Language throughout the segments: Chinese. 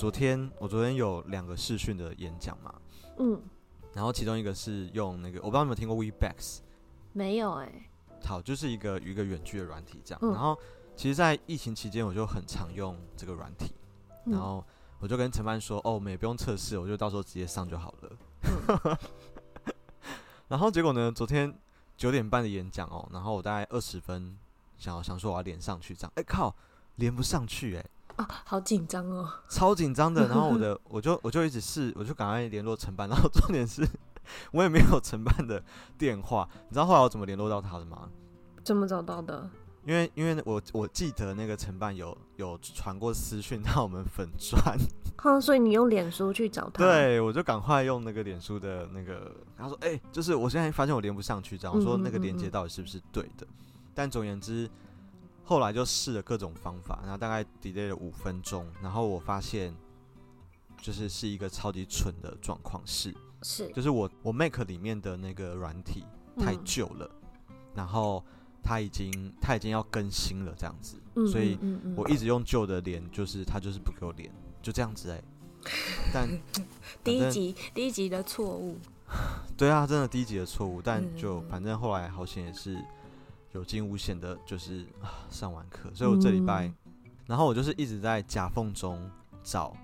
昨天我昨天有两个视讯的演讲嘛，嗯，然后其中一个是用那个，我不知道你有没有听过 Webex，没有哎、欸，好，就是一个一个远距的软体这样。嗯、然后其实，在疫情期间，我就很常用这个软体，嗯、然后我就跟陈帆说，哦，我们也不用测试，我就到时候直接上就好了。嗯、然后结果呢，昨天九点半的演讲哦，然后我大概二十分想要想说我要连上去这样，哎靠，连不上去哎。啊，好紧张哦，超紧张的。然后我的，我就我就一直试，我就赶快联络承办。然后重点是，我也没有承办的电话。你知道后来我怎么联络到他的吗？怎么找到的？因为因为我我记得那个承办有有传过私讯到我们粉专。哈，所以你用脸书去找他？对，我就赶快用那个脸书的那个。他说：“哎、欸，就是我现在发现我连不上去，这样。”我说：“那个连接到底是不是对的？”嗯嗯嗯嗯，但总而言之。后来就试了各种方法，然后大概 delay 了五分钟，然后我发现就是是一个超级蠢的状况，是是，就是我我 Mac 里面的那个软体太旧了，嗯、然后它已经它已经要更新了这样子，嗯、所以我一直用旧的连，就是它就是不给我连，就这样子哎、欸。但第一集第一集的错误，对啊，真的第一集的错误，但就反正后来好险也是。有惊无险的，就是啊，上完课，所以我这礼拜，嗯、然后我就是一直在夹缝中找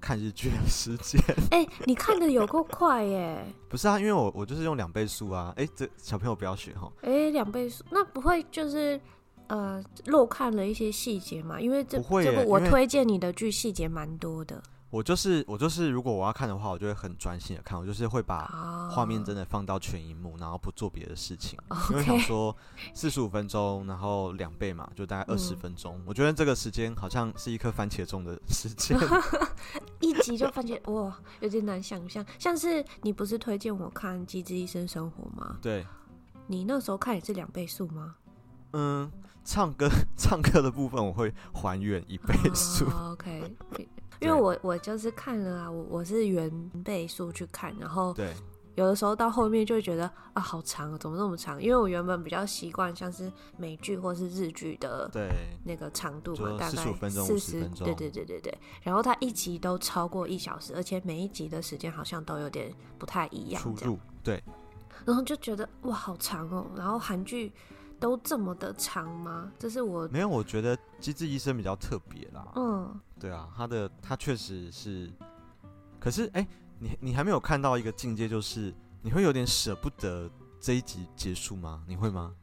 看日剧的时间。哎、欸，你看的有够快耶！不是啊，因为我我就是用两倍速啊。哎、欸，这小朋友不要学哈。哎、欸，两倍速那不会就是呃漏看了一些细节嘛？因为这这部我推荐你的剧细节蛮多的。我就是我就是，如果我要看的话，我就会很专心的看。我就是会把画面真的放到全荧幕，然后不做别的事情，oh. 因为想说四十五分钟，然后两倍嘛，就大概二十分钟。嗯、我觉得这个时间好像是一颗番茄钟的时间，一集就番茄哇，有点难想象。像是你不是推荐我看《机智医生生活》吗？对，你那时候看也是两倍速吗？嗯，唱歌 唱歌的部分我会还原一倍速。Oh, OK。因为我我就是看了啊，我我是原倍速去看，然后对，有的时候到后面就会觉得啊，好长啊，怎么那么长？因为我原本比较习惯像是美剧或是日剧的对那个长度嘛，大概四十分钟，四十分钟，对对对对对。然后它一集都超过一小时，而且每一集的时间好像都有点不太一样，出入对。然后就觉得哇，好长哦。然后韩剧。都这么的长吗？这是我没有，我觉得《机智医生》比较特别啦。嗯，对啊，他的他确实是，可是哎、欸，你你还没有看到一个境界，就是你会有点舍不得这一集结束吗？你会吗？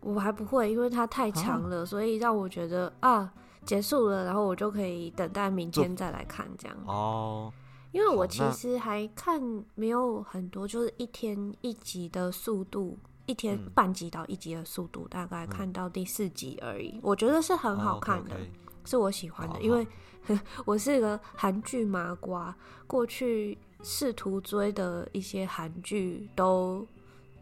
我还不会，因为它太长了，啊、所以让我觉得啊，结束了，然后我就可以等待明天再来看这样。哦，因为我其实还看没有很多，就是一天一集的速度。一天半集到一集的速度，嗯、大概看到第四集而已。嗯、我觉得是很好看的，是我喜欢的。因为 我是个韩剧麻瓜，过去试图追的一些韩剧都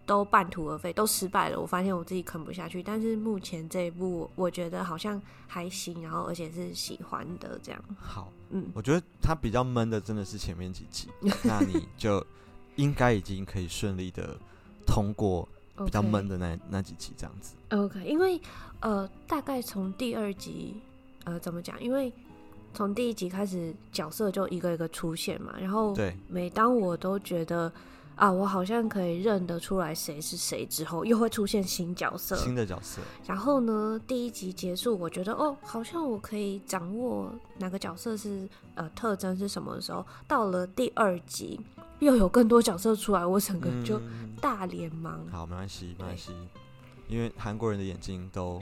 都半途而废，都失败了。我发现我自己啃不下去。但是目前这一部，我觉得好像还行，然后而且是喜欢的这样。好，嗯，我觉得它比较闷的真的是前面几集，那你就应该已经可以顺利的通过。比较闷的那.那几集这样子。OK，因为呃，大概从第二集呃怎么讲？因为从第一集开始，角色就一个一个出现嘛。然后，对，每当我都觉得啊，我好像可以认得出来谁是谁之后，又会出现新角色，新的角色。然后呢，第一集结束，我觉得哦，好像我可以掌握哪个角色是呃特征是什么的时候，到了第二集。又有更多角色出来，我整个就大脸盲。嗯、好，没关系，没关系，因为韩国人的眼睛都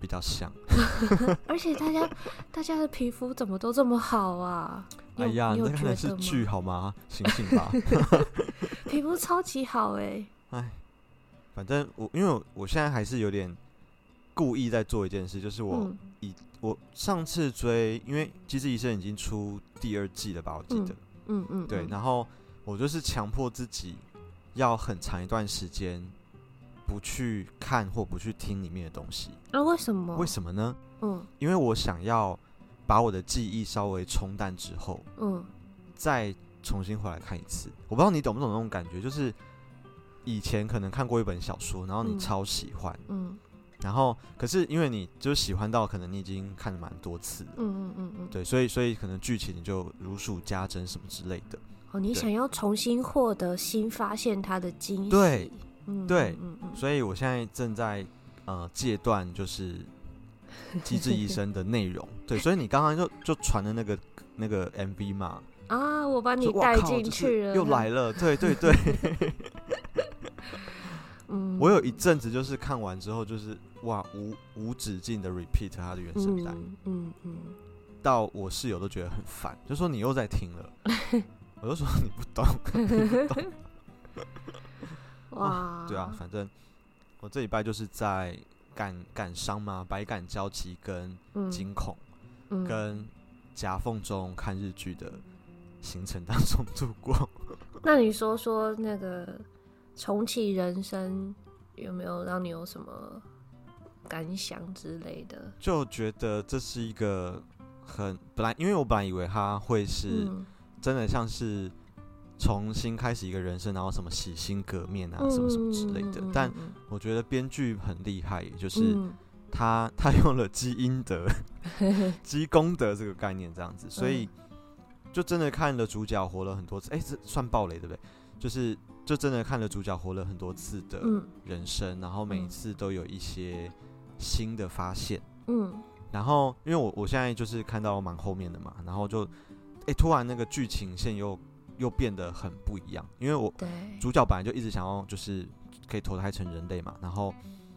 比较像，而且大家大家的皮肤怎么都这么好啊？哎呀，那可能是剧好吗？醒醒吧，皮肤超级好哎、欸！哎，反正我因为我，我现在还是有点故意在做一件事，就是我以、嗯、我上次追，因为《机智医生》已经出第二季了吧？我记得，嗯嗯，嗯，对，然后。我就是强迫自己要很长一段时间不去看或不去听里面的东西。啊，为什么？为什么呢？嗯，因为我想要把我的记忆稍微冲淡之后，嗯，再重新回来看一次。我不知道你懂不懂那种感觉，就是以前可能看过一本小说，然后你超喜欢，嗯，然后，可是因为你就喜欢到可能你已经看了蛮多次，嗯嗯嗯嗯，对，所以所以可能剧情你就如数家珍什么之类的。哦，你想要重新获得新发现它的惊喜，对，嗯，对，嗯嗯，所以我现在正在呃戒断就是 机智医生的内容，对，所以你刚刚就就传的那个那个 MV 嘛，啊，我把你带进去了，又来了，对对对。嗯，我有一阵子就是看完之后，就是哇，无无止境的 repeat 他的原声带，嗯嗯，嗯，到我室友都觉得很烦，就说你又在听了，我就说你不懂，你不懂哇、啊，对啊，反正我这礼拜就是在感感伤嘛，百感交集跟惊恐，嗯、跟夹缝中看日剧的行程当中度过。那你说说那个。重启人生有没有让你有什么感想之类的？就觉得这是一个很本来，因为我本来以为他会是真的像是重新开始一个人生，然后什么洗心革面啊，什么什么之类的。但我觉得编剧很厉害，就是他他用了积阴德、积功德这个概念这样子，所以就真的看了主角活了很多次。哎，这算暴雷对不对？就是。就真的看了主角活了很多次的人生，嗯、然后每一次都有一些新的发现。嗯，然后因为我我现在就是看到蛮后面的嘛，然后就哎、欸，突然那个剧情线又又变得很不一样。因为我主角本来就一直想要就是可以投胎成人类嘛，然后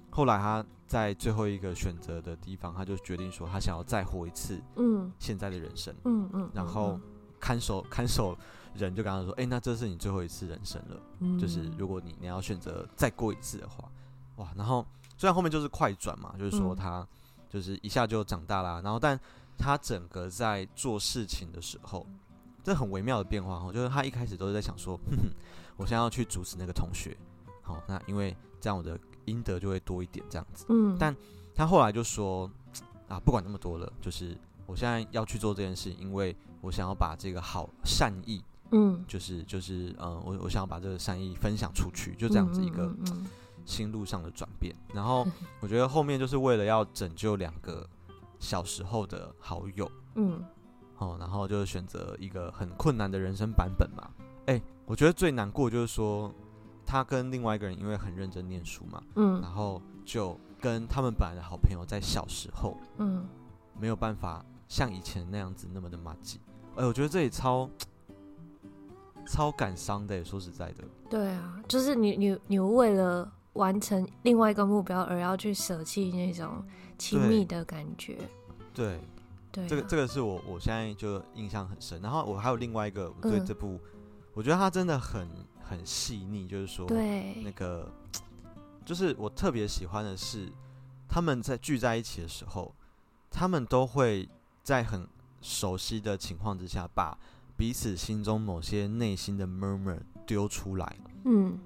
后来他在最后一个选择的地方，他就决定说他想要再活一次。嗯，现在的人生。嗯嗯，然后看守看守。人就跟他说：“哎、欸，那这是你最后一次人生了，嗯、就是如果你你要选择再过一次的话，哇！然后虽然后面就是快转嘛，就是说他就是一下就长大啦，然后但他整个在做事情的时候，这很微妙的变化哈，就是他一开始都是在想说，哼哼，我现在要去阻止那个同学，好，那因为这样我的阴德就会多一点这样子，嗯，但他后来就说 啊，不管那么多了，就是我现在要去做这件事，因为我想要把这个好善意。”嗯，就是就是嗯，我我想要把这个善意分享出去，就这样子一个心路上的转变。然后 我觉得后面就是为了要拯救两个小时候的好友，嗯，哦，然后就选择一个很困难的人生版本嘛。哎，我觉得最难过就是说他跟另外一个人因为很认真念书嘛，嗯，然后就跟他们本来的好朋友在小时候，嗯，没有办法像以前那样子那么的麻吉。哎，我觉得这里超。超感伤的，说实在的。对啊，就是你你你为了完成另外一个目标而要去舍弃那种亲密的感觉。对，对，这个这个是我我现在就印象很深。然后我还有另外一个我对这部，嗯、我觉得它真的很很细腻，就是说，对那个就是我特别喜欢的是他们在聚在一起的时候，他们都会在很熟悉的情况之下把。彼此心中某些内心的 murmur 丢出来，嗯，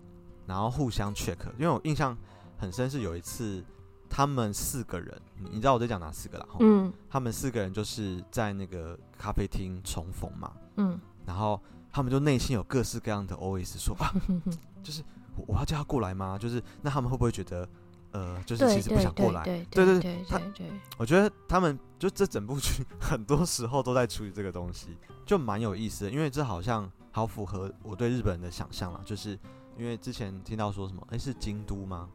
然后互相 check。因为我印象很深，是有一次他们四个人，你知道我在讲哪四个啦？嗯，他们四个人就是在那个咖啡厅重逢嘛，嗯，然后他们就内心有各式各样的 OS 说啊，就是我我要叫他过来吗？就是那他们会不会觉得？呃，就是其实不想过来，对对对，对，他，我觉得他们就这整部剧很多时候都在处理这个东西，就蛮有意思的，因为这好像好符合我对日本人的想象啦，就是因为之前听到说什么，哎，是京都吗？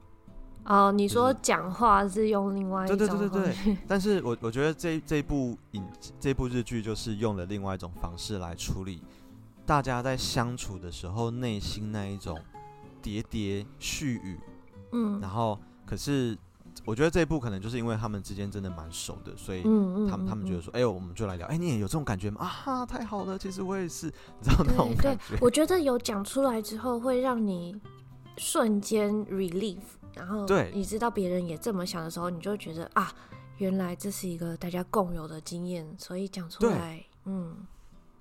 哦，你说讲话是用另外一种，对对对对对，但是我我觉得这这部影这部日剧就是用了另外一种方式来处理大家在相处的时候内心那一种喋喋絮语，嗯，然后。可是，我觉得这一部可能就是因为他们之间真的蛮熟的，所以他们他们觉得说，哎、欸、呦，我们就来聊，哎、欸，你也有这种感觉吗？啊，太好了，其实我也是，你知道那种感觉。我觉得有讲出来之后，会让你瞬间 relief，然后对，你知道别人也这么想的时候，你就会觉得啊，原来这是一个大家共有的经验，所以讲出来，嗯。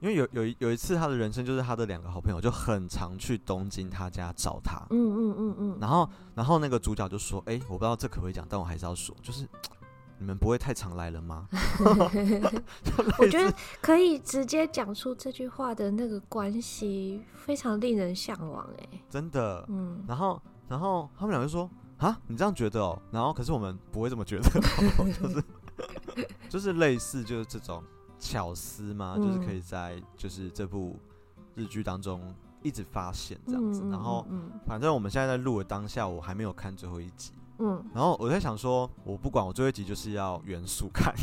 因为有有一有一次，他的人生就是他的两个好朋友就很常去东京他家找他。嗯嗯嗯嗯。然后然后那个主角就说：“哎、欸，我不知道这可不可以讲，但我还是要说，就是 你们不会太常来了吗？” 我觉得可以直接讲出这句话的那个关系非常令人向往哎、欸，真的。嗯。然后然后他们两个就说：“啊，你这样觉得哦？然后可是我们不会这么觉得，就是 就是类似就是这种巧思吗，嗯、就是可以在就是这部日剧当中一直发现这样子。嗯、然后反正我们现在在录的当下，我还没有看最后一集。嗯，然后我在想说，我不管我最后一集就是要元素看。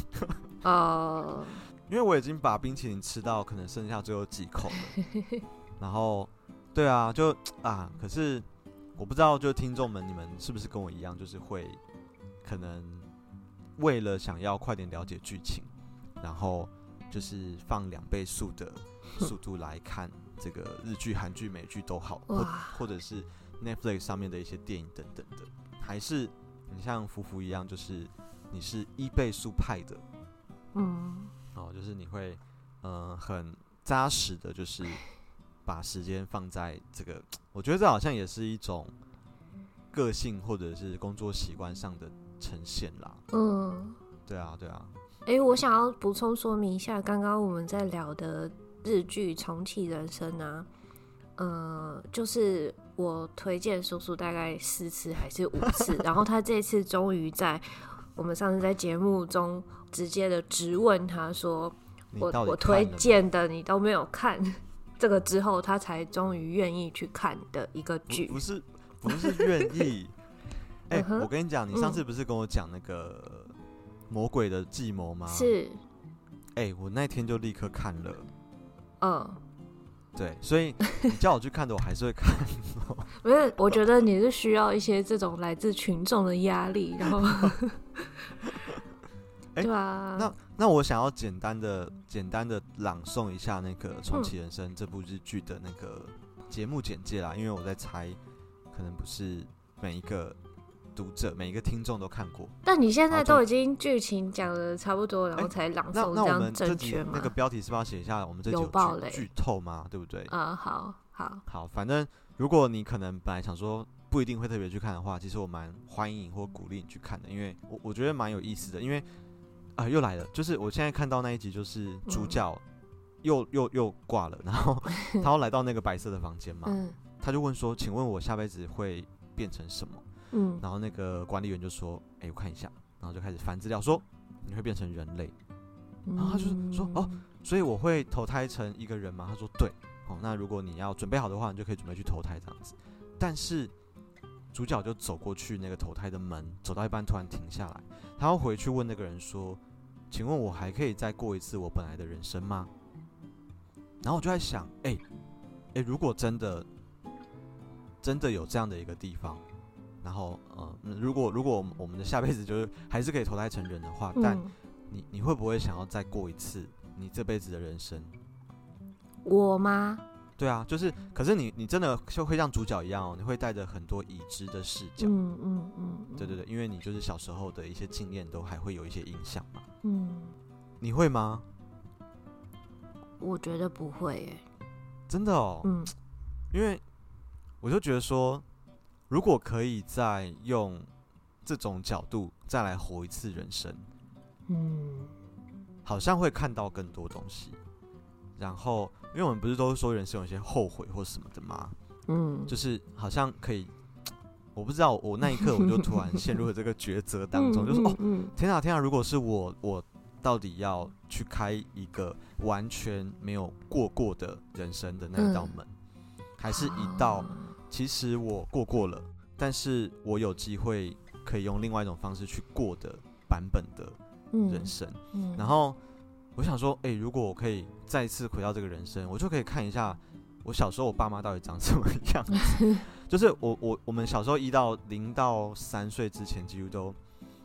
哦。因为我已经把冰淇淋吃到可能剩下最后几口了，然后，对啊，就啊，可是我不知道，就听众们你们是不是跟我一样，就是会可能为了想要快点了解剧情，然后就是放两倍速的 速度来看这个日剧、韩剧、美剧都好，或或者是 Netflix 上面的一些电影等等的，还是你像福福一样，就是你是一倍速派的，嗯。哦，就是你会，嗯、呃，很扎实的，就是把时间放在这个，我觉得这好像也是一种个性或者是工作习惯上的呈现啦。嗯，对啊，对啊。哎、欸，我想要补充说明一下，刚刚我们在聊的日剧《重启人生》啊，呃，就是我推荐叔叔大概四次还是五次，然后他这次终于在。我们上次在节目中直接的直问他说：“我我推荐的你都没有看，这个之后他才终于愿意去看的一个剧。”不是不是愿意。哎、欸，我跟你讲，你上次不是跟我讲那个魔鬼的计谋吗？是。哎、欸，我那天就立刻看了。嗯。对，所以你叫我去看的，我还是会看。不是，我觉得你是需要一些这种来自群众的压力，然后，欸、对啊。那那我想要简单的、简单的朗诵一下那个《重启人生》这部日剧的那个节目简介啦，嗯、因为我在猜，可能不是每一个。读者每一个听众都看过，但你现在都已经剧情讲的差不多，然后才朗诵这样正确吗？那个标题是不是要写一下？我们这集有剧透吗？对不对？啊，好好好，反正如果你可能本来想说不一定会特别去看的话，其实我蛮欢迎或鼓励你去看的，因为我我觉得蛮有意思的。因为啊、呃，又来了，就是我现在看到那一集，就是主角又、嗯、又又挂了，然后他要来到那个白色的房间嘛，嗯、他就问说：“请问我下辈子会变成什么？”嗯，然后那个管理员就说：“哎、欸，我看一下。”然后就开始翻资料，说：“你会变成人类。”然后他就说：“哦，所以我会投胎成一个人吗？”他说：“对。”哦，那如果你要准备好的话，你就可以准备去投胎这样子。但是主角就走过去那个投胎的门，走到一半突然停下来，他要回去问那个人说：“请问我还可以再过一次我本来的人生吗？”然后我就在想：“哎，哎，如果真的真的有这样的一个地方。”然后，嗯，如果如果我们的下辈子就是还是可以投胎成人的话，嗯、但你你会不会想要再过一次你这辈子的人生？我吗？对啊，就是，可是你你真的就会像主角一样哦，你会带着很多已知的视角，嗯嗯嗯，对对对，因为你就是小时候的一些经验都还会有一些影响嘛，嗯，你会吗？我觉得不会耶，真的哦，嗯，因为我就觉得说。如果可以再用这种角度再来活一次人生，嗯，好像会看到更多东西。然后，因为我们不是都说人生有些后悔或什么的吗？嗯，就是好像可以，我不知道，我那一刻我就突然陷入了这个抉择当中，就是哦，天啊天啊，如果是我，我到底要去开一个完全没有过过的人生的那一道门，还是一道？其实我过过了，但是我有机会可以用另外一种方式去过的版本的人生。嗯嗯、然后我想说，哎、欸，如果我可以再次回到这个人生，我就可以看一下我小时候我爸妈到底长什么样子。就是我我我们小时候一到零到三岁之前，几乎都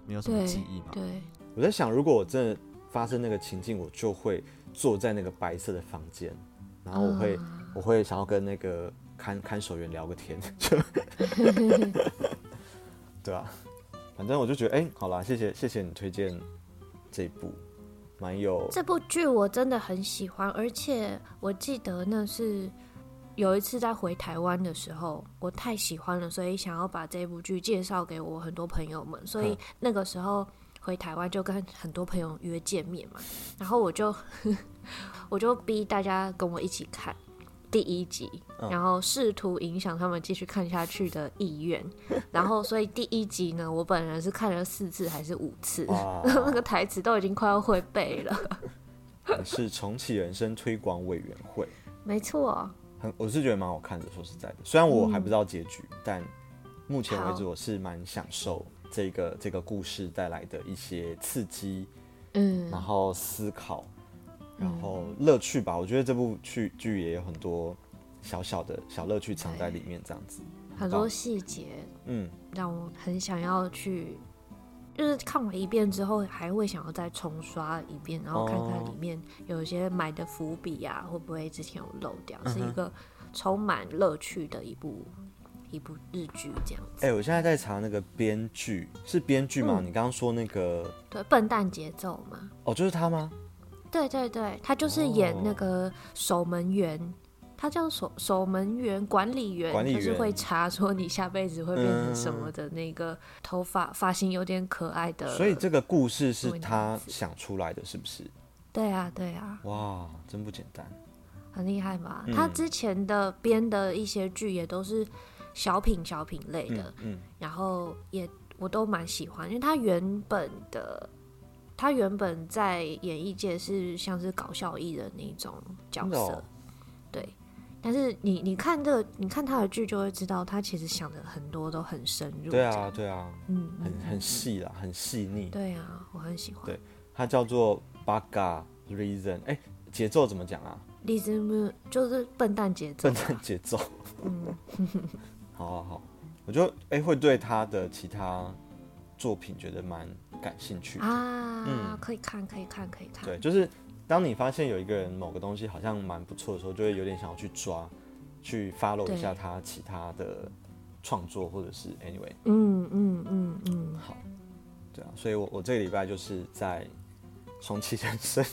没有什么记忆嘛。对，我在想，如果我真的发生那个情境，我就会坐在那个白色的房间，然后我会、嗯、我会想要跟那个。看看守员聊个天，对啊，反正我就觉得，哎、欸，好啦，谢谢谢谢你推荐这一部，蛮有这部剧我真的很喜欢，而且我记得那是有一次在回台湾的时候，我太喜欢了，所以想要把这部剧介绍给我很多朋友们，所以那个时候回台湾就跟很多朋友约见面嘛，然后我就 我就逼大家跟我一起看。第一集，嗯、然后试图影响他们继续看下去的意愿。然后，所以第一集呢，我本人是看了四次还是五次，那个台词都已经快要会背了。是重启人生推广委员会，没错。很，我是觉得蛮好看的。说实在的，虽然我还不知道结局，嗯、但目前为止我是蛮享受这个这个故事带来的一些刺激，嗯，然后思考。然后乐趣吧，我觉得这部剧剧也有很多小小的小乐趣藏在里面，这样子很多细节，嗯，让我很想要去，就是看完一遍之后，还会想要再重刷一遍，然后看看里面有一些埋的伏笔啊，会不会之前有漏掉？是一个充满乐趣的一部一部日剧，这样子。哎，我现在在查那个编剧是编剧吗？你刚刚说那个对笨蛋节奏吗？哦，就是他吗？对对对，他就是演那个守门员，哦、他叫守守门员管理员，管理员就是会查说你下辈子会变成什么的那个头发发型有点可爱的。所以这个故事是他想出来的，是不是？对啊，对啊。哇，真不简单，很厉害吧？嗯、他之前的编的一些剧也都是小品小品类的，嗯，嗯然后也我都蛮喜欢，因为他原本的。他原本在演艺界是像是搞笑艺人那种角色，哦、对。但是你你看这个，你看他的剧就会知道，他其实想的很多都很深入。对啊，对啊，嗯，很很细啦，很细腻。对啊，我很喜欢。对，他叫做 Bugga Reason，哎，节奏怎么讲啊？Rhythm 就是笨蛋节奏。笨蛋节奏。嗯，好好好，我就哎会对他的其他作品觉得蛮。感兴趣。啊，嗯，可以看，可以看，可以看。对，就是当你发现有一个人某个东西好像蛮不错的时候，就会有点想要去抓，去 follow 一下他其他的创作，或者是 anyway，嗯嗯嗯嗯，嗯嗯好，对啊，所以我我这个礼拜就是在重启人生。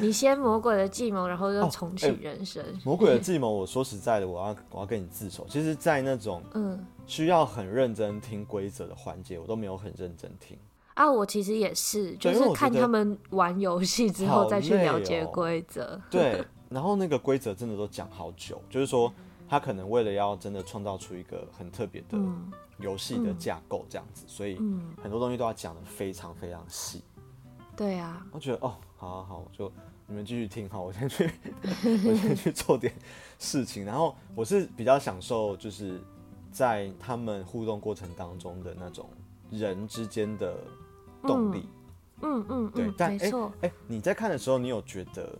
你先魔鬼的计谋，然后又重启人生。哦欸、魔鬼的计谋，我说实在的，我要我要跟你自首。其实，在那种嗯需要很认真听规则的环节，我都没有很认真听。啊，我其实也是，就是看他们玩游戏之后再去了解规则。哦、对，然后那个规则真的都讲好久，就是说他可能为了要真的创造出一个很特别的游戏的架构这样子，嗯、所以很多东西都要讲的非常非常细。对啊，我觉得哦，好好好，就你们继续听哈，我先去，我先去做点事情。然后我是比较享受，就是在他们互动过程当中的那种人之间的动力。嗯嗯，嗯嗯对，但哎哎、欸欸，你在看的时候，你有觉得，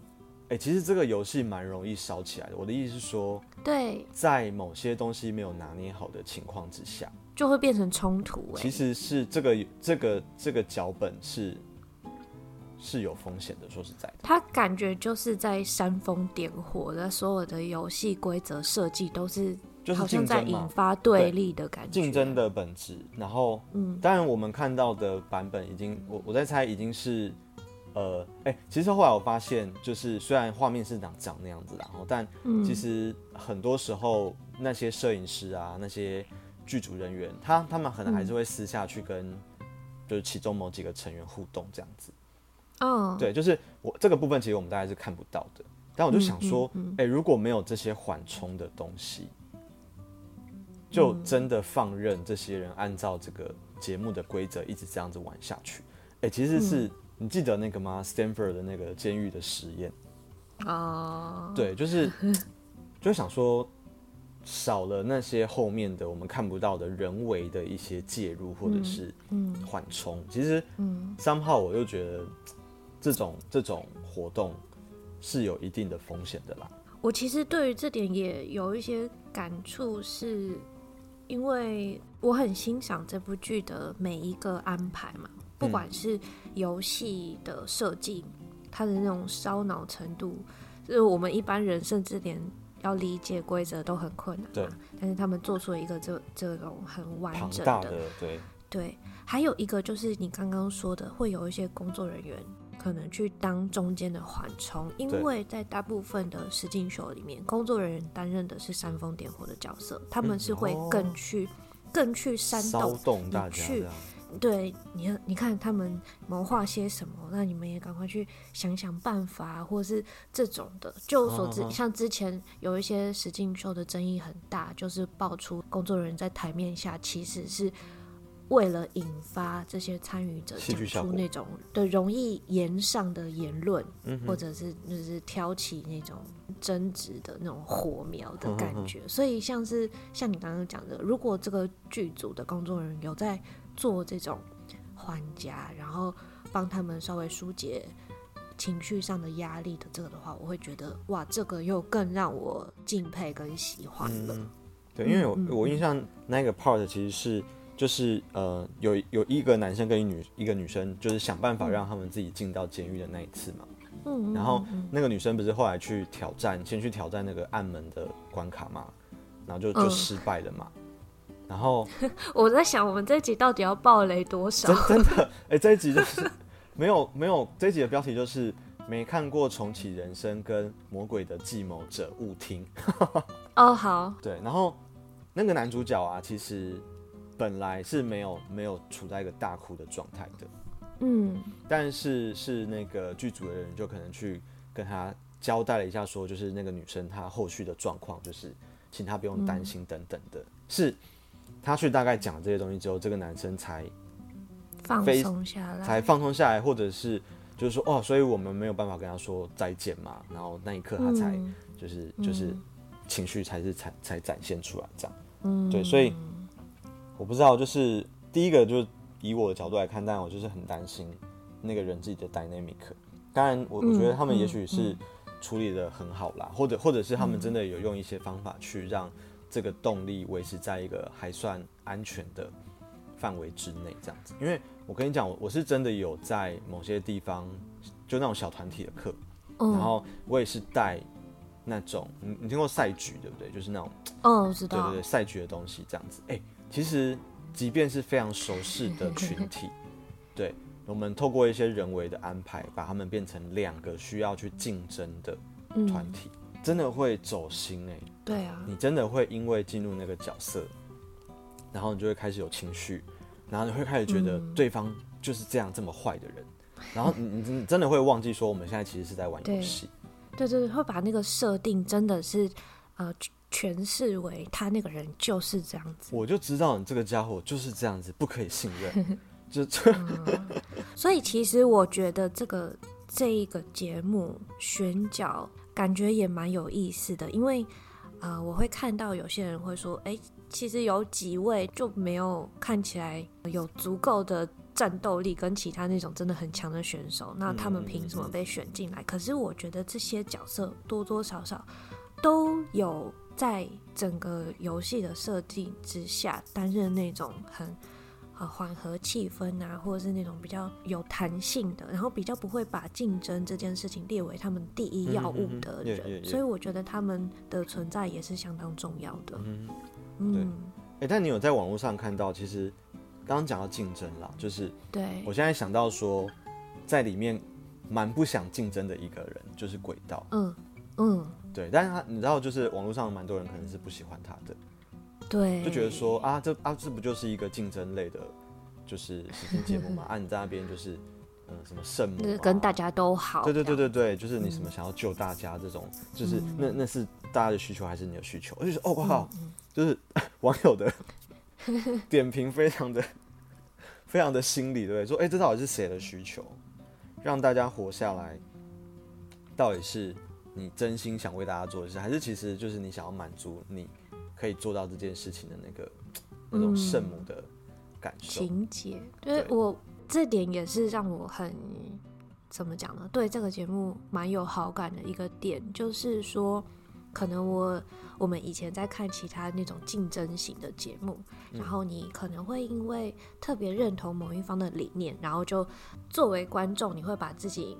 哎、欸，其实这个游戏蛮容易烧起来的。我的意思是说，对，在某些东西没有拿捏好的情况之下，就会变成冲突。哎，其实是这个这个这个脚本是。是有风险的，说实在的，他感觉就是在煽风点火的，所有的游戏规则设计都是，就好像在引发对立的感觉，竞争的本质。然后，嗯，当然我们看到的版本已经，我我在猜已经是，呃，哎、欸，其实后来我发现，就是虽然画面是长长那样子，然后，但其实很多时候那些摄影师啊，那些剧组人员，他他们可能还是会私下去跟，就是其中某几个成员互动这样子。哦，oh. 对，就是我这个部分，其实我们大概是看不到的。但我就想说，哎、嗯嗯嗯欸，如果没有这些缓冲的东西，就真的放任这些人按照这个节目的规则一直这样子玩下去，哎、欸，其实是、嗯、你记得那个吗？Stanford 的那个监狱的实验。哦。Oh. 对，就是就想说，少了那些后面的我们看不到的人为的一些介入或者是缓冲，其实嗯，somehow 我又觉得。这种这种活动是有一定的风险的啦。我其实对于这点也有一些感触，是因为我很欣赏这部剧的每一个安排嘛，不管是游戏的设计，它的那种烧脑程度，就是我们一般人甚至连要理解规则都很困难。对，但是他们做出了一个这这种很完整的，的，对对。还有一个就是你刚刚说的，会有一些工作人员。可能去当中间的缓冲，因为在大部分的实境秀里面，工作人员担任的是煽风点火的角色，他们是会更去、更去煽动，动大家去对你，你看他们谋划些什么，那你们也赶快去想想办法，或是这种的。就我所知，像之前有一些实境秀的争议很大，就是爆出工作人员在台面下其实是。为了引发这些参与者讲出那种对容易言上的言论，嗯、或者是就是挑起那种争执的那种火苗的感觉，嗯、所以像是像你刚刚讲的，如果这个剧组的工作人员有在做这种缓颊，然后帮他们稍微疏解情绪上的压力的这个的话，我会觉得哇，这个又更让我敬佩跟喜欢了。嗯、对，因为我、嗯、我印象那个 part 其实是。就是呃，有有一个男生跟一女一个女生，就是想办法让他们自己进到监狱的那一次嘛。嗯，然后那个女生不是后来去挑战，先去挑战那个暗门的关卡嘛，然后就就失败了嘛。嗯、然后我在想，我们这一集到底要暴雷多少？真的，哎、欸，这一集就是没有没有，这一集的标题就是没看过重启人生跟魔鬼的计谋者勿听。哦，好。对，然后那个男主角啊，其实。本来是没有没有处在一个大哭的状态的，嗯，但是是那个剧组的人就可能去跟他交代了一下，说就是那个女生她后续的状况，就是请她不用担心等等的，嗯、是他去大概讲这些东西之后，这个男生才放松下来，才放松下来，或者是就是说哦，所以我们没有办法跟他说再见嘛，然后那一刻他才就是、嗯、就是情绪才是才才展现出来这样，嗯，对，所以。我不知道，就是第一个，就是以我的角度来看，但我就是很担心那个人自己的 dynamic。当然，我我觉得他们也许是处理的很好啦，或者或者是他们真的有用一些方法去让这个动力维持在一个还算安全的范围之内，这样子。因为我跟你讲，我我是真的有在某些地方就那种小团体的课，然后我也是带那种，你你听过赛局对不对？就是那种，哦，我知道，对对对，赛局的东西这样子，哎。其实，即便是非常熟识的群体，对，我们透过一些人为的安排，把他们变成两个需要去竞争的团体，嗯、真的会走心哎、欸。对啊，你真的会因为进入那个角色，然后你就会开始有情绪，然后你会开始觉得对方就是这样这么坏的人，嗯、然后你你真的会忘记说我们现在其实是在玩游戏。对对对，会把那个设定真的是呃。诠释为他那个人就是这样子，我就知道你这个家伙就是这样子，不可以信任。就这、嗯，所以其实我觉得这个这一个节目选角感觉也蛮有意思的，因为啊、呃，我会看到有些人会说，哎、欸，其实有几位就没有看起来有足够的战斗力跟其他那种真的很强的选手，那他们凭什么被选进来？嗯、可是我觉得这些角色多多少少都有。在整个游戏的设计之下，担任那种很呃缓和气氛啊，或者是那种比较有弹性的，然后比较不会把竞争这件事情列为他们第一要务的人，所以我觉得他们的存在也是相当重要的。嗯，对。哎、但你有在网络上看到，其实刚刚讲到竞争啦，就是对我现在想到说，在里面蛮不想竞争的一个人，就是轨道。嗯嗯。嗯对，但是他你知道，就是网络上蛮多人可能是不喜欢他的，对，就觉得说啊，这啊这不就是一个竞争类的，就是实境节目嘛？啊，你在那边就是嗯什么圣母、啊，跟大家都好，对对对对对，就是你什么想要救大家这种，嗯、就是那那是大家的需求还是你的需求？我就说哦哇，嗯、就是 网友的点评非常的非常的心理，对不对？说哎，这到底是谁的需求？让大家活下来，到底是？你真心想为大家做的事，还是其实就是你想要满足你可以做到这件事情的那个那种圣母的感受、嗯、情节？对，对我这点也是让我很怎么讲呢？对这个节目蛮有好感的一个点，就是说，可能我我们以前在看其他那种竞争型的节目，嗯、然后你可能会因为特别认同某一方的理念，然后就作为观众，你会把自己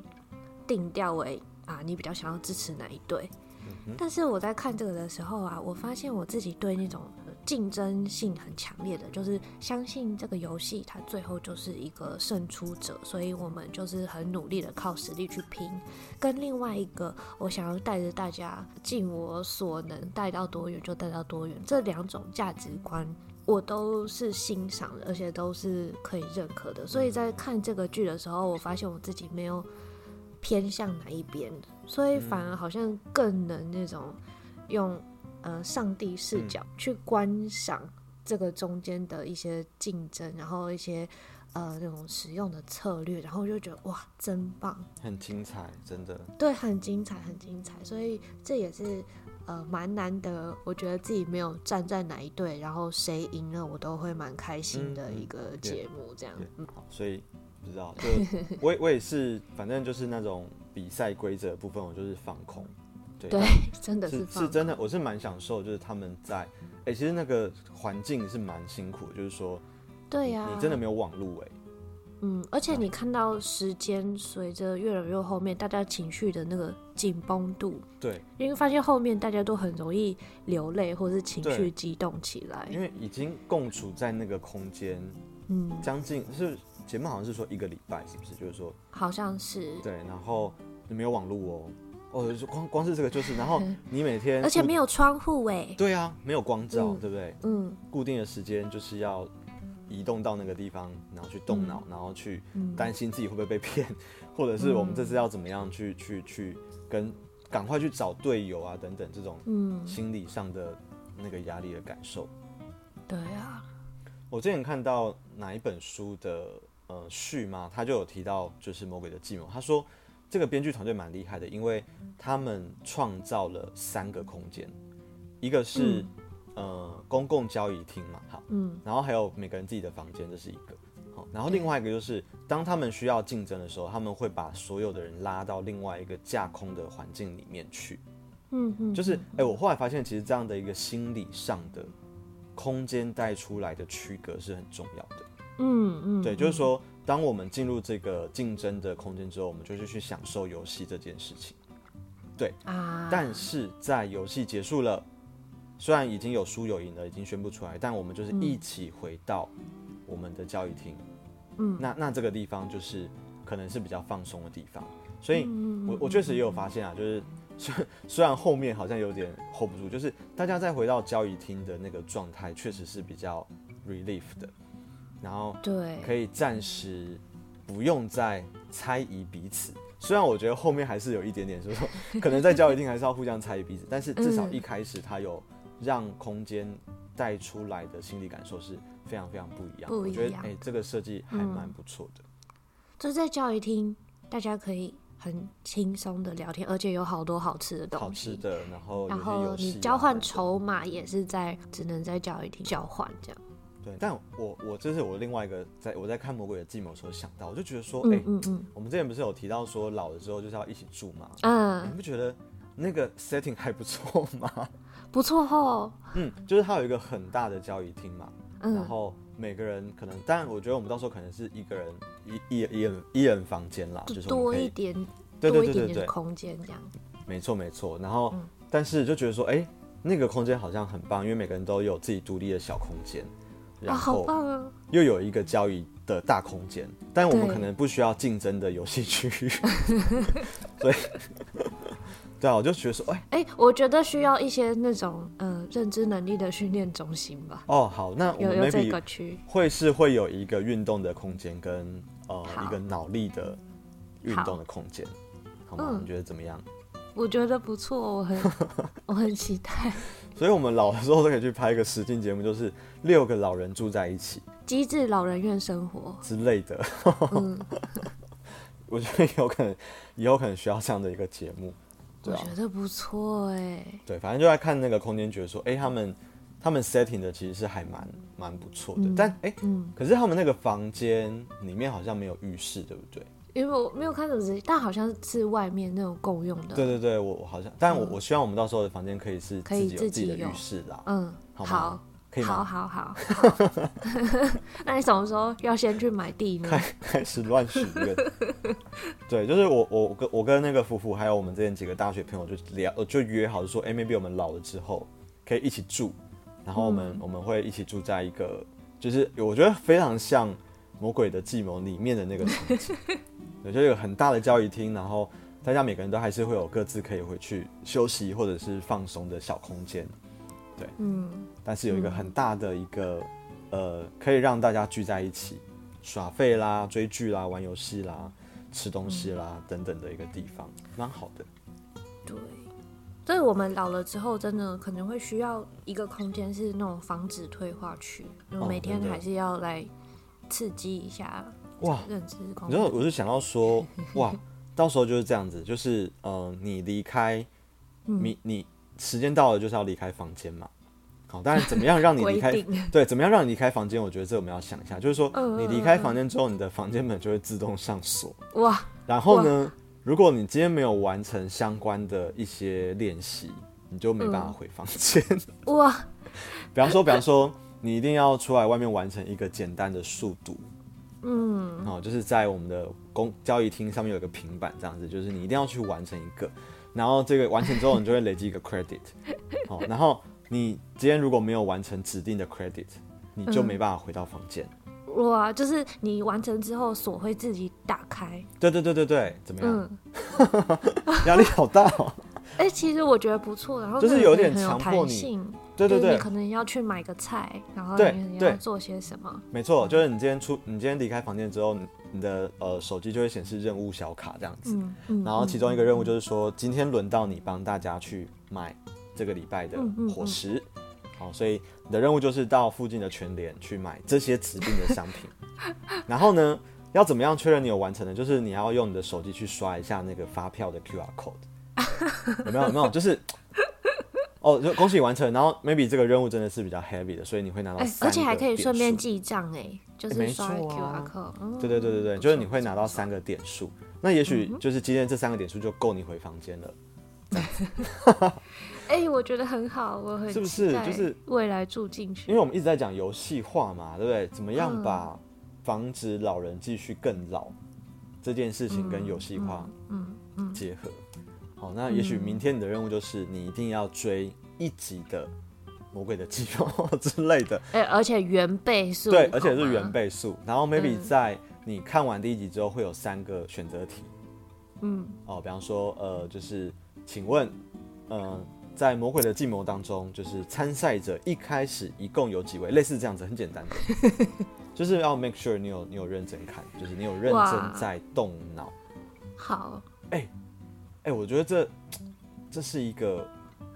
定调为。啊，你比较想要支持哪一队？但是我在看这个的时候啊，我发现我自己对那种竞争性很强烈的，就是相信这个游戏它最后就是一个胜出者，所以我们就是很努力的靠实力去拼。跟另外一个，我想要带着大家尽我所能带到多远就带到多远，这两种价值观我都是欣赏的，而且都是可以认可的。所以在看这个剧的时候，我发现我自己没有偏向哪一边，所以反而好像更能那种用呃上帝视角去观赏这个中间的一些竞争，然后一些呃那种使用的策略，然后我就觉得哇，真棒，很精彩，真的，对，很精彩，很精彩。所以这也是。呃，蛮难得，我觉得自己没有站在哪一队，然后谁赢了，我都会蛮开心的一个节目，这样。嗯，好，所以不知道，就 我我也是，反正就是那种比赛规则部分，我就是放空。对，对，真的是放，是真的，我是蛮享受，就是他们在，哎、欸，其实那个环境是蛮辛苦的，就是说，对呀、啊，你真的没有网路哎。嗯，而且你看到时间随着越来越后面，大家情绪的那个紧绷度，对，因为发现后面大家都很容易流泪或是情绪激动起来，因为已经共处在那个空间，嗯，将近是节目好像是说一个礼拜，是不是？就是说好像是对，然后你没有网络哦，哦，光光是这个就是，然后 你每天而且没有窗户哎，对啊，没有光照，嗯、对不对？嗯，固定的时间就是要。移动到那个地方，然后去动脑，嗯、然后去担心自己会不会被骗，嗯、或者是我们这次要怎么样去、嗯、去去跟赶快去找队友啊等等这种嗯心理上的那个压力的感受。对啊，我之前看到哪一本书的呃序嘛，他就有提到就是魔鬼的计谋，他说这个编剧团队蛮厉害的，因为他们创造了三个空间，一个是、嗯。呃，公共交易厅嘛，好，嗯，然后还有每个人自己的房间，这是一个，好，然后另外一个就是，当他们需要竞争的时候，他们会把所有的人拉到另外一个架空的环境里面去，嗯嗯，就是，哎，我后来发现，其实这样的一个心理上的空间带出来的区隔是很重要的，嗯嗯，对，就是说，当我们进入这个竞争的空间之后，我们就是去享受游戏这件事情，对啊，但是在游戏结束了。虽然已经有输有赢了，已经宣布出来，但我们就是一起回到我们的交易厅。嗯，那那这个地方就是可能是比较放松的地方。所以我，我我确实也有发现啊，就是 虽虽然后面好像有点 hold 不住，就是大家再回到交易厅的那个状态，确实是比较 relief 的。然后，对，可以暂时不用再猜疑彼此。虽然我觉得后面还是有一点点，就是说可能在交谊厅还是要互相猜疑彼此，但是至少一开始他有。让空间带出来的心理感受是非常非常不一样。不一样。我觉得，哎、欸，这个设计还蛮不错的。就在教育厅，大家可以很轻松的聊天，而且有好多好吃的东西。好吃的，然后、啊、然后你交换筹码也是在只能在教育厅交换这样。对，但我我这是我另外一个在我在看《魔鬼的计谋》的时候想到，我就觉得说，哎、我们之前不是有提到说老了之后就是要一起住嘛？嗯、欸，你不觉得那个 setting 还不错吗？不错哦，嗯，就是它有一个很大的交易厅嘛，嗯、然后每个人可能，但我觉得我们到时候可能是一个人一一一人一人房间啦，就是多一点，对对对对对，多一点点空间这样。没错没错，然后、嗯、但是就觉得说，哎、欸，那个空间好像很棒，因为每个人都有自己独立的小空间，然后好棒啊，又有一个交易的大空间，但我们可能不需要竞争的游戏区域，所以。对啊，我就觉得说，哎、欸，哎、欸，我觉得需要一些那种呃认知能力的训练中心吧。哦，好，那我们这个区，会是会有一个运动的空间跟呃一个脑力的运动的空间，好，好吗？嗯、你觉得怎么样？我觉得不错，我很 我很期待。所以我们老的时候都可以去拍一个实境节目，就是六个老人住在一起，机智老人院生活之类的。嗯、我觉得有可能以后可能需要这样的一个节目。我觉得不错哎。对，反正就在看那个空间，觉得说，哎、欸，他们他们 setting 的其实是还蛮蛮不错的。嗯、但哎，欸嗯、可是他们那个房间里面好像没有浴室，对不对？因为我没有看怎么知，但好像是外面那种共用的。对对对，我我好像，但我、嗯、我希望我们到时候的房间可以是可以自己的浴室啦。嗯，好吗？好。好好好，那你什么时候要先去买地呢？开开始乱许愿。对，就是我我跟我跟那个夫妇还有我们这边几个大学朋友就聊，就约好就说，哎、欸、，maybe 我们老了之后可以一起住，然后我们、嗯、我们会一起住在一个，就是我觉得非常像《魔鬼的计谋》里面的那个场景，对，就有很大的交易厅，然后大家每个人都还是会有各自可以回去休息或者是放松的小空间。对，嗯，但是有一个很大的一个呃可以让大家聚在一起耍废啦、追剧啦、玩游戏啦、吃东西啦、嗯、等等的一个地方，蛮好的。对，所以我们老了之后，真的可能会需要一个空间，是那种防止退化区，就每天还是要来刺激一下哇认知空间。然后我就想到说，哇，到时候就是这样子，就是呃，你离开，你、嗯、你时间到了就是要离开房间嘛。好，当然怎么样让你离开？对，怎么样让你离开房间？我觉得这我们要想一下，就是说你离开房间之后，你的房间门就会自动上锁。哇，然后呢？如果你今天没有完成相关的一些练习，你就没办法回房间。嗯、哇！比方说，比方说，你一定要出来外面完成一个简单的速读。嗯，哦，就是在我们的公交易厅上面有一个平板，这样子，就是你一定要去完成一个，然后这个完成之后，你就会累积一个 credit。哦，然后你今天如果没有完成指定的 credit，你就没办法回到房间。嗯哇，就是你完成之后锁会自己打开。对对对对对，怎么样？压、嗯、力好大哦。哎、欸，其实我觉得不错，然后就是有点强迫你。对对对，你可能要去买个菜，然后你要做些什么？没错，就是你今天出，你今天离开房间之后，你的呃手机就会显示任务小卡这样子。嗯嗯、然后其中一个任务就是说，今天轮到你帮大家去买这个礼拜的伙食。好，所以你的任务就是到附近的全联去买这些指定的商品。然后呢，要怎么样确认你有完成呢？就是你要用你的手机去刷一下那个发票的 QR code，有没有？有没有？就是哦，就恭喜完成。然后 maybe 这个任务真的是比较 heavy 的，所以你会拿到而且还可以顺便记账哎，就是刷 QR code。啊嗯、对对对对对，就是你会拿到三个点数。那也许就是今天这三个点数就够你回房间了。哎、欸，我觉得很好，我很是不是就是未来住进去？因为我们一直在讲游戏化嘛，对不对？怎么样把防止老人继续更老这件事情跟游戏化嗯嗯结合？好，那也许明天你的任务就是你一定要追一集的《魔鬼的计谋》之类的。哎、欸，而且原倍速对，而且是原倍速。然后 maybe 在你看完第一集之后，会有三个选择题。嗯，哦，比方说，呃，就是请问，呃。在魔鬼的计谋当中，就是参赛者一开始一共有几位？类似这样子，很简单的，就是要 make sure 你有你有认真看，就是你有认真在动脑。好，哎、欸，哎、欸，我觉得这这是一个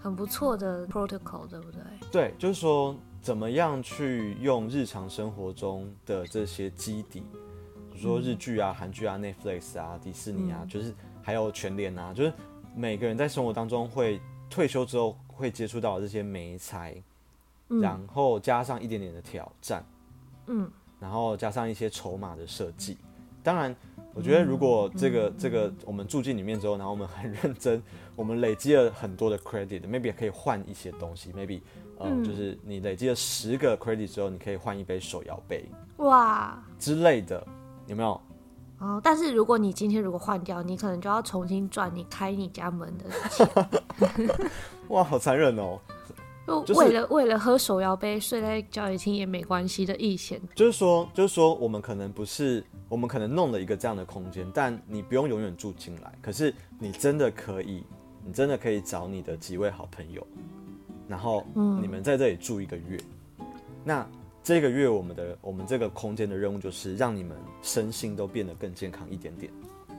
很不错的 protocol，对不对？对，就是说怎么样去用日常生活中的这些基底，比如说日剧啊、韩剧啊、Netflix 啊、迪士尼啊，嗯、就是还有全联啊，就是每个人在生活当中会。退休之后会接触到这些美材，嗯、然后加上一点点的挑战，嗯，然后加上一些筹码的设计。当然，我觉得如果这个、嗯、这个我们住进里面之后，然后我们很认真，我们累积了很多的 credit，maybe 也可以换一些东西，maybe 呃，嗯、就是你累积了十个 credit 之后，你可以换一杯手摇杯，哇之类的，有没有？哦，但是如果你今天如果换掉，你可能就要重新赚你开你家门的钱。哇，好残忍哦！就为了、就是、为了喝手摇杯睡在交谊厅也没关系的意见。就是说，就是说，我们可能不是，我们可能弄了一个这样的空间，但你不用永远住进来。可是你真的可以，你真的可以找你的几位好朋友，然后你们在这里住一个月。嗯、那。这个月我们的我们这个空间的任务就是让你们身心都变得更健康一点点，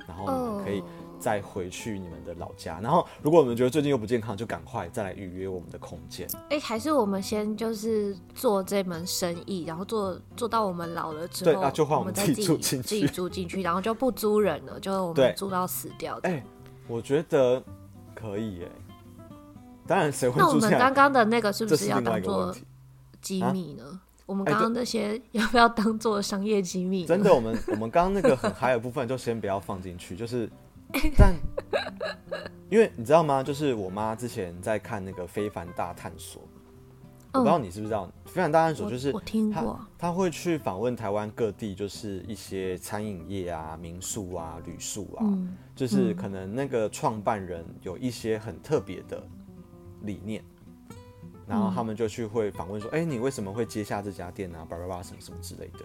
然后你们可以再回去你们的老家。然后如果我们觉得最近又不健康，就赶快再来预约我们的空间。哎，还是我们先就是做这门生意，然后做做到我们老了之后，对，那就换我们自己住进去，自己住进去，然后就不租人了，就我们住到死掉。哎，我觉得可以哎。当然，谁会住？那我们刚刚的那个是不是要当做机密呢？我们刚刚那些要不要当做商业机密？真的，我们我们刚刚那个很嗨的部分就先不要放进去。就是，但因为你知道吗？就是我妈之前在看那个《非凡大探索》，我不知道你知不是知道，《非凡大探索》就是我听过，他会去访问台湾各地，就是一些餐饮业啊、民宿啊、旅宿啊，就是可能那个创办人有一些很特别的理念。然后他们就去会访问说：“哎、欸，你为什么会接下这家店啊？叭叭叭什么什么之类的。”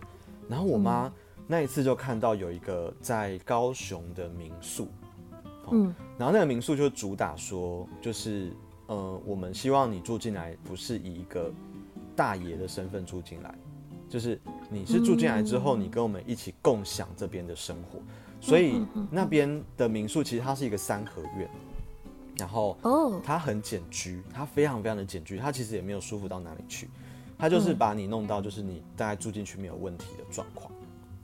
然后我妈那一次就看到有一个在高雄的民宿，嗯，然后那个民宿就主打说，就是呃，我们希望你住进来不是以一个大爷的身份住进来，就是你是住进来之后，你跟我们一起共享这边的生活，所以那边的民宿其实它是一个三合院，然后哦，它很简居，它非常非常的简居，它其实也没有舒服到哪里去，它就是把你弄到就是你大概住进去没有问题的状况，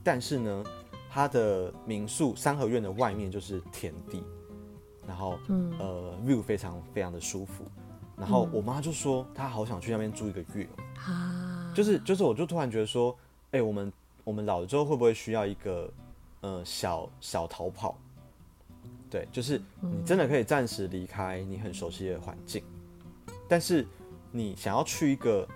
但是呢，它的民宿三合院的外面就是田地。然后，嗯，呃，view 非常非常的舒服。然后我妈就说，她好想去那边住一个月啊。就是就是，我就突然觉得说，哎、欸，我们我们老了之后会不会需要一个，呃，小小逃跑？对，就是你真的可以暂时离开你很熟悉的环境，但是你想要去一个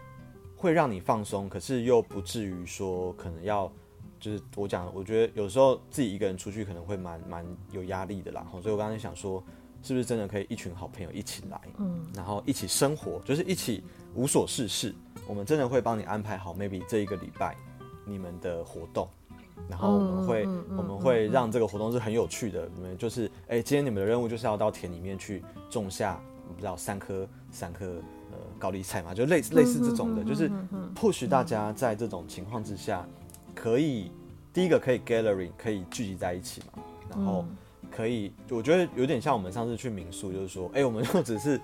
会让你放松，可是又不至于说可能要。就是我讲，我觉得有时候自己一个人出去可能会蛮蛮有压力的啦，所以我刚才想说，是不是真的可以一群好朋友一起来，嗯，然后一起生活，就是一起无所事事，我们真的会帮你安排好，maybe 这一个礼拜你们的活动，然后我们会我们会让这个活动是很有趣的，你们就是哎，今天你们的任务就是要到田里面去种下，不知道三颗三颗呃高丽菜嘛，就类似类似这种的，就是或许大家在这种情况之下。可以，第一个可以 gathering 可以聚集在一起嘛，然后可以，我觉得有点像我们上次去民宿，就是说，哎、欸，我们 就只是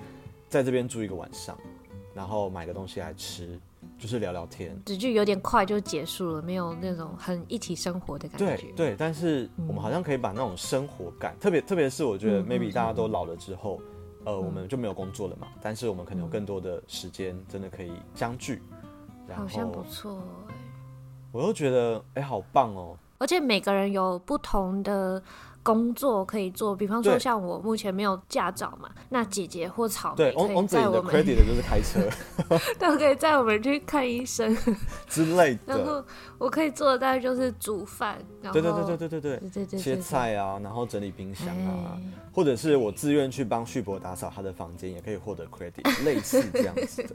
在这边住一个晚上，然后买个东西来吃，就是聊聊天，只就有点快就结束了，没有那种很一起生活的感觉。对对，但是我们好像可以把那种生活感，嗯、特别特别是我觉得 maybe 大家都老了之后，嗯、呃，我们就没有工作了嘛，但是我们可能有更多的时间，真的可以相聚，然后好像不错。我又觉得，哎、欸，好棒哦！而且每个人有不同的工作可以做，比方说像我目前没有驾照嘛，那姐姐或草莓可以载我们。，credit 的就是开车，都可以载我们去看医生 之类的。然后我可以做的大概就是煮饭，然后对对对对对对对对，切菜啊，然后整理冰箱啊，欸、或者是我自愿去帮旭博打扫他的房间，也可以获得 credit，类似这样子的。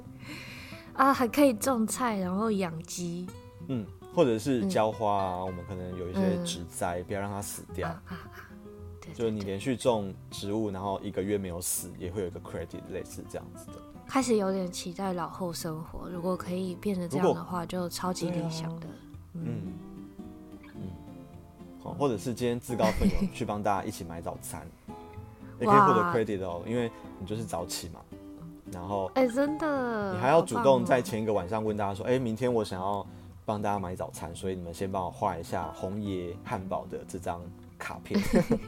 啊，还可以种菜，然后养鸡，嗯。或者是浇花啊，嗯、我们可能有一些植栽，嗯、不要让它死掉。就是你连续种植物，然后一个月没有死，也会有一个 credit，类似这样子的。开始有点期待老后生活，如果可以变得这样的话，就超级理想的。啊、嗯。嗯，好，或者是今天自告奋勇去帮大家一起买早餐，也可以获得 credit 哦，因为你就是早起嘛。然后，哎、欸，真的，你还要主动在前一个晚上问大家说，哎、欸，明天我想要。帮大家买早餐，所以你们先帮我画一下红爷汉堡的这张卡片。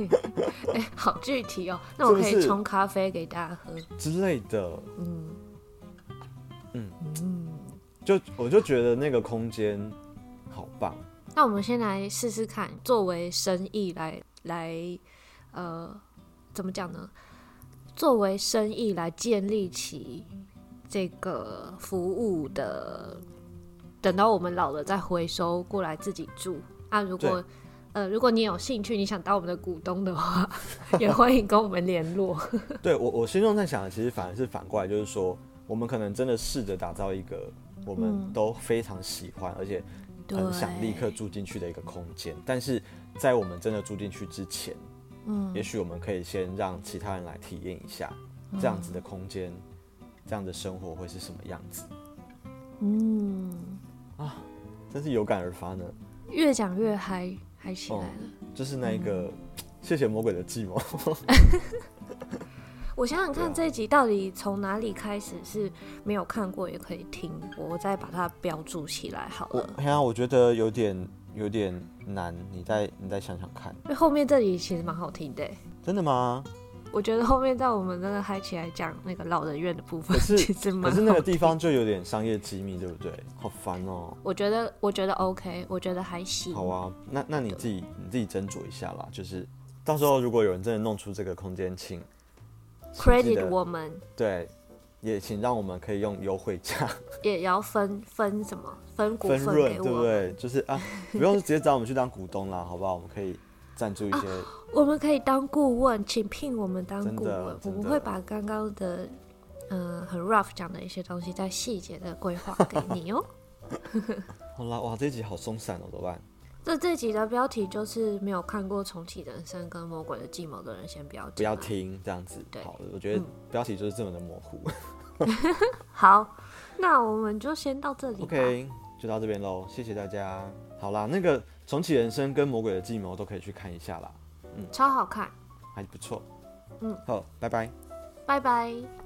哎、欸，好具体哦，那我可以冲咖啡给大家喝之类的。嗯嗯嗯，就我就觉得那个空间好棒。那我们先来试试看，作为生意来来，呃，怎么讲呢？作为生意来建立起这个服务的。等到我们老了再回收过来自己住啊！如果呃，如果你有兴趣，你想当我们的股东的话，也欢迎跟我们联络。对我，我心中在想的，其实反而是反过来，就是说，我们可能真的试着打造一个我们都非常喜欢，嗯、而且很想立刻住进去的一个空间。但是在我们真的住进去之前，嗯，也许我们可以先让其他人来体验一下这样子的空间，嗯、这样的生活会是什么样子。嗯。啊，真是有感而发呢！越讲越嗨，嗨起来了。哦、就是那一个，嗯、谢谢魔鬼的计谋。我想想看，这一集到底从哪里开始是没有看过也可以听，我再把它标注起来好了。哎呀，我觉得有点有点难，你再你再想想看。因为后面这里其实蛮好听的。真的吗？我觉得后面在我们那个嗨起来讲那个老人院的部分，其实可是那个地方就有点商业机密，对不对？好烦哦。我觉得我觉得 OK，我觉得还行。好啊，那那你自己你自己斟酌一下啦。就是到时候如果有人真的弄出这个空间，请 credit 我们。对，也请让我们可以用优惠价，也要分分什么分股份给我，对不对？就是啊，不用直接找我们去当股东啦，好不好？我们可以。赞助一些、啊，我们可以当顾问，请聘我们当顾问。我们会把刚刚的，嗯、呃，很 rough 讲的一些东西，在细节的规划给你哦。好啦，哇，这集好松散哦，怎么办？这这集的标题就是没有看过《重启人生》跟《魔鬼的计谋》的人先不要不要听，这样子。对好，我觉得标题就是这么的模糊。好，那我们就先到这里。OK，就到这边喽，谢谢大家。好啦，那个重启人生跟魔鬼的计谋都可以去看一下啦，嗯，超好看，还不错，嗯，好，拜拜，拜拜。